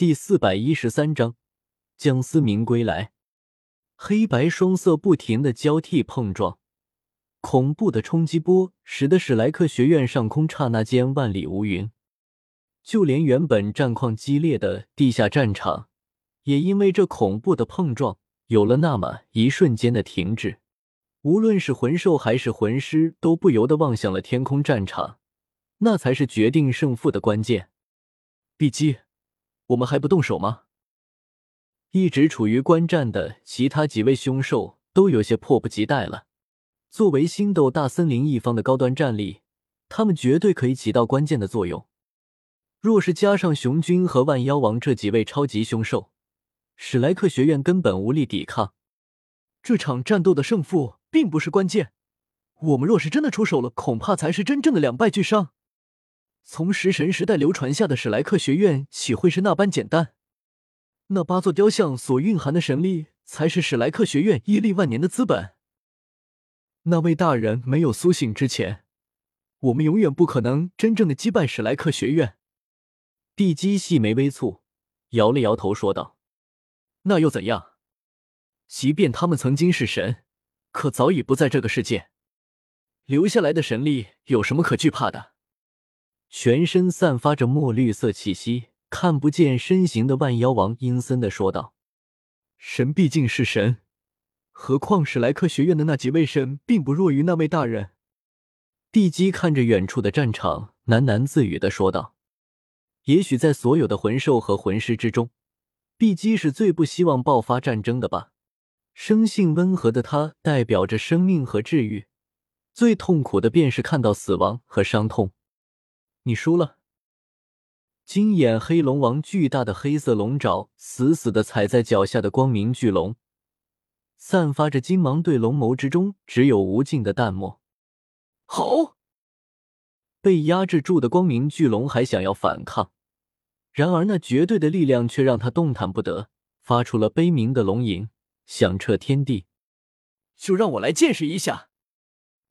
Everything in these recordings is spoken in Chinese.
第四百一十三章，江思明归来。黑白双色不停的交替碰撞，恐怖的冲击波使得史莱克学院上空刹那间万里无云，就连原本战况激烈的地下战场，也因为这恐怖的碰撞有了那么一瞬间的停滞。无论是魂兽还是魂师，都不由得望向了天空战场，那才是决定胜负的关键。碧姬。我们还不动手吗？一直处于观战的其他几位凶兽都有些迫不及待了。作为星斗大森林一方的高端战力，他们绝对可以起到关键的作用。若是加上雄军和万妖王这几位超级凶兽，史莱克学院根本无力抵抗。这场战斗的胜负并不是关键，我们若是真的出手了，恐怕才是真正的两败俱伤。从食神时代流传下的史莱克学院，岂会是那般简单？那八座雕像所蕴含的神力，才是史莱克学院屹立万年的资本。那位大人没有苏醒之前，我们永远不可能真正的击败史莱克学院。地基细眉微蹙，摇了摇头说道：“那又怎样？即便他们曾经是神，可早已不在这个世界，留下来的神力有什么可惧怕的？”全身散发着墨绿色气息、看不见身形的万妖王阴森的说道：“神毕竟是神，何况史莱克学院的那几位神并不弱于那位大人。”地基看着远处的战场，喃喃自语的说道：“也许在所有的魂兽和魂师之中，碧姬是最不希望爆发战争的吧？生性温和的他，代表着生命和治愈，最痛苦的便是看到死亡和伤痛。”你输了。金眼黑龙王巨大的黑色龙爪死死的踩在脚下的光明巨龙，散发着金芒，对龙眸之中只有无尽的淡漠。好！被压制住的光明巨龙还想要反抗，然而那绝对的力量却让他动弹不得，发出了悲鸣的龙吟，响彻天地。就让我来见识一下，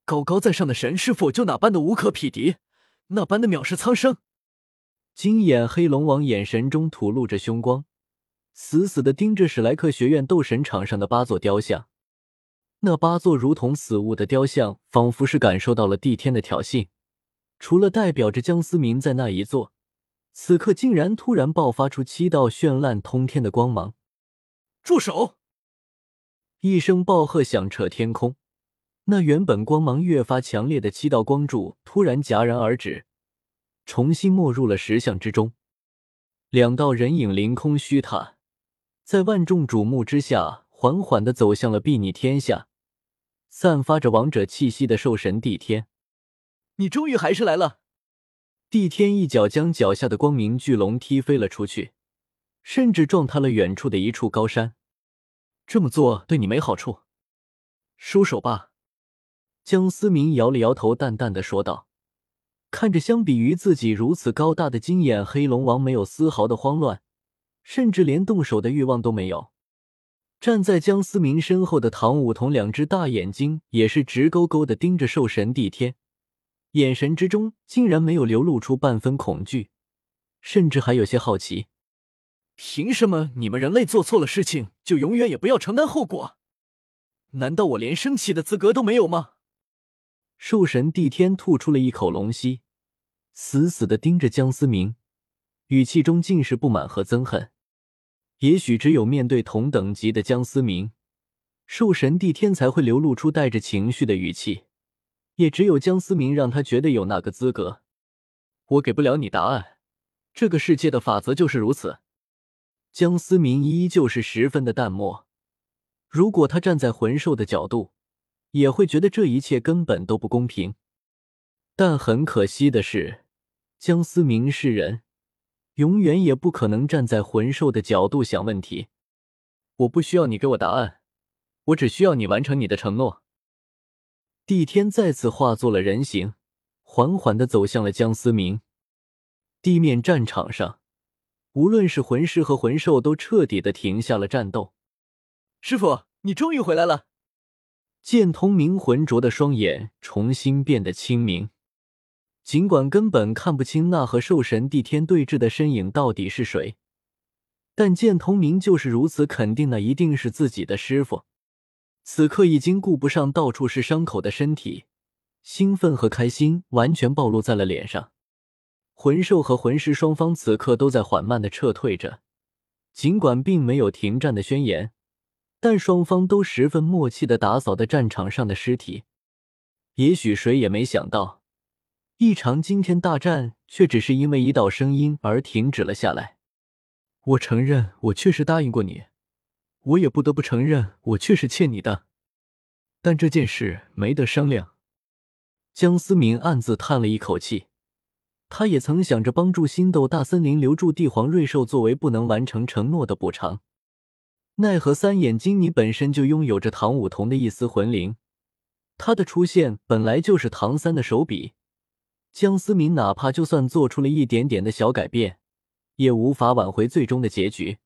高高在上的神是否就哪般的无可匹敌？那般的藐视苍生，金眼黑龙王眼神中吐露着凶光，死死的盯着史莱克学院斗神场上的八座雕像。那八座如同死物的雕像，仿佛是感受到了帝天的挑衅。除了代表着江思明在那一座，此刻竟然突然爆发出七道绚烂通天的光芒。住手！一声暴喝响彻天空。那原本光芒越发强烈的七道光柱突然戛然而止，重新没入了石像之中。两道人影凌空虚踏，在万众瞩目之下，缓缓的走向了睥睨天下、散发着王者气息的兽神帝天。你终于还是来了！帝天一脚将脚下的光明巨龙踢飞了出去，甚至撞塌了远处的一处高山。这么做对你没好处，收手吧。江思明摇了摇头，淡淡的说道：“看着相比于自己如此高大的金眼黑龙王，没有丝毫的慌乱，甚至连动手的欲望都没有。站在江思明身后的唐舞桐，两只大眼睛也是直勾勾的盯着兽神帝天，眼神之中竟然没有流露出半分恐惧，甚至还有些好奇。凭什么你们人类做错了事情就永远也不要承担后果？难道我连生气的资格都没有吗？”兽神帝天吐出了一口龙息，死死的盯着江思明，语气中尽是不满和憎恨。也许只有面对同等级的江思明，兽神帝天才会流露出带着情绪的语气。也只有江思明让他觉得有那个资格。我给不了你答案，这个世界的法则就是如此。江思明依旧是十分的淡漠。如果他站在魂兽的角度。也会觉得这一切根本都不公平，但很可惜的是，江思明是人，永远也不可能站在魂兽的角度想问题。我不需要你给我答案，我只需要你完成你的承诺。帝天再次化作了人形，缓缓的走向了江思明。地面战场上，无论是魂师和魂兽，都彻底的停下了战斗。师傅，你终于回来了。剑通明浑浊的双眼重新变得清明，尽管根本看不清那和兽神帝天对峙的身影到底是谁，但见通明就是如此肯定，那一定是自己的师傅。此刻已经顾不上到处是伤口的身体，兴奋和开心完全暴露在了脸上。魂兽和魂师双方此刻都在缓慢的撤退着，尽管并没有停战的宣言，但双方都十分默契的打扫的战场上的尸体。也许谁也没想到，一场惊天大战却只是因为一道声音而停止了下来。我承认，我确实答应过你，我也不得不承认，我确实欠你的。但这件事没得商量。江思明暗自叹了一口气。他也曾想着帮助星斗大森林留住帝皇瑞兽作为不能完成承诺的补偿，奈何三眼金尼本身就拥有着唐舞桐的一丝魂灵，他的出现本来就是唐三的手笔，江思明哪怕就算做出了一点点的小改变，也无法挽回最终的结局。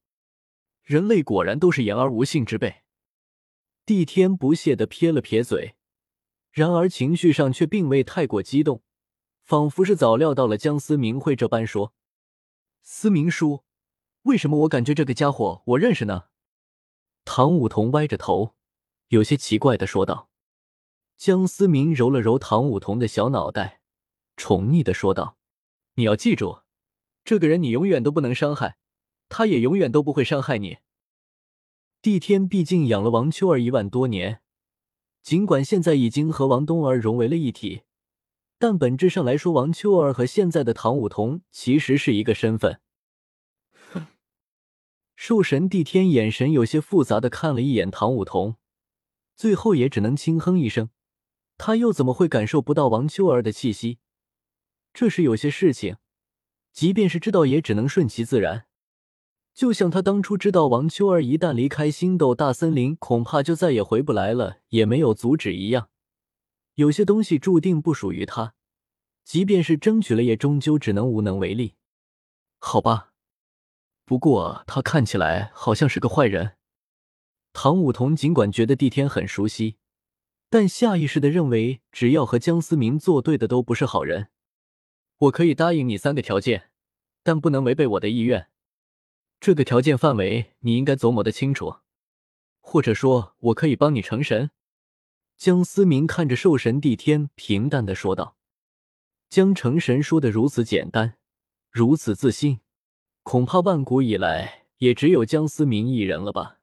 人类果然都是言而无信之辈。帝天不屑的撇了撇嘴，然而情绪上却并未太过激动。仿佛是早料到了江思明会这般说。思明叔，为什么我感觉这个家伙我认识呢？唐舞桐歪着头，有些奇怪的说道。江思明揉了揉唐舞桐的小脑袋，宠溺的说道：“你要记住，这个人你永远都不能伤害，他也永远都不会伤害你。帝天毕竟养了王秋儿一万多年，尽管现在已经和王冬儿融为了一体。”但本质上来说，王秋儿和现在的唐舞桐其实是一个身份。兽神帝天眼神有些复杂的看了一眼唐舞桐，最后也只能轻哼一声。他又怎么会感受不到王秋儿的气息？这是有些事情，即便是知道，也只能顺其自然。就像他当初知道王秋儿一旦离开星斗大森林，恐怕就再也回不来了，也没有阻止一样。有些东西注定不属于他，即便是争取了，也终究只能无能为力。好吧，不过他看起来好像是个坏人。唐舞桐尽管觉得帝天很熟悉，但下意识的认为，只要和江思明作对的都不是好人。我可以答应你三个条件，但不能违背我的意愿。这个条件范围你应该琢磨的清楚，或者说，我可以帮你成神。江思明看着兽神帝天，平淡的说道：“江成神说的如此简单，如此自信，恐怕万古以来也只有江思明一人了吧。”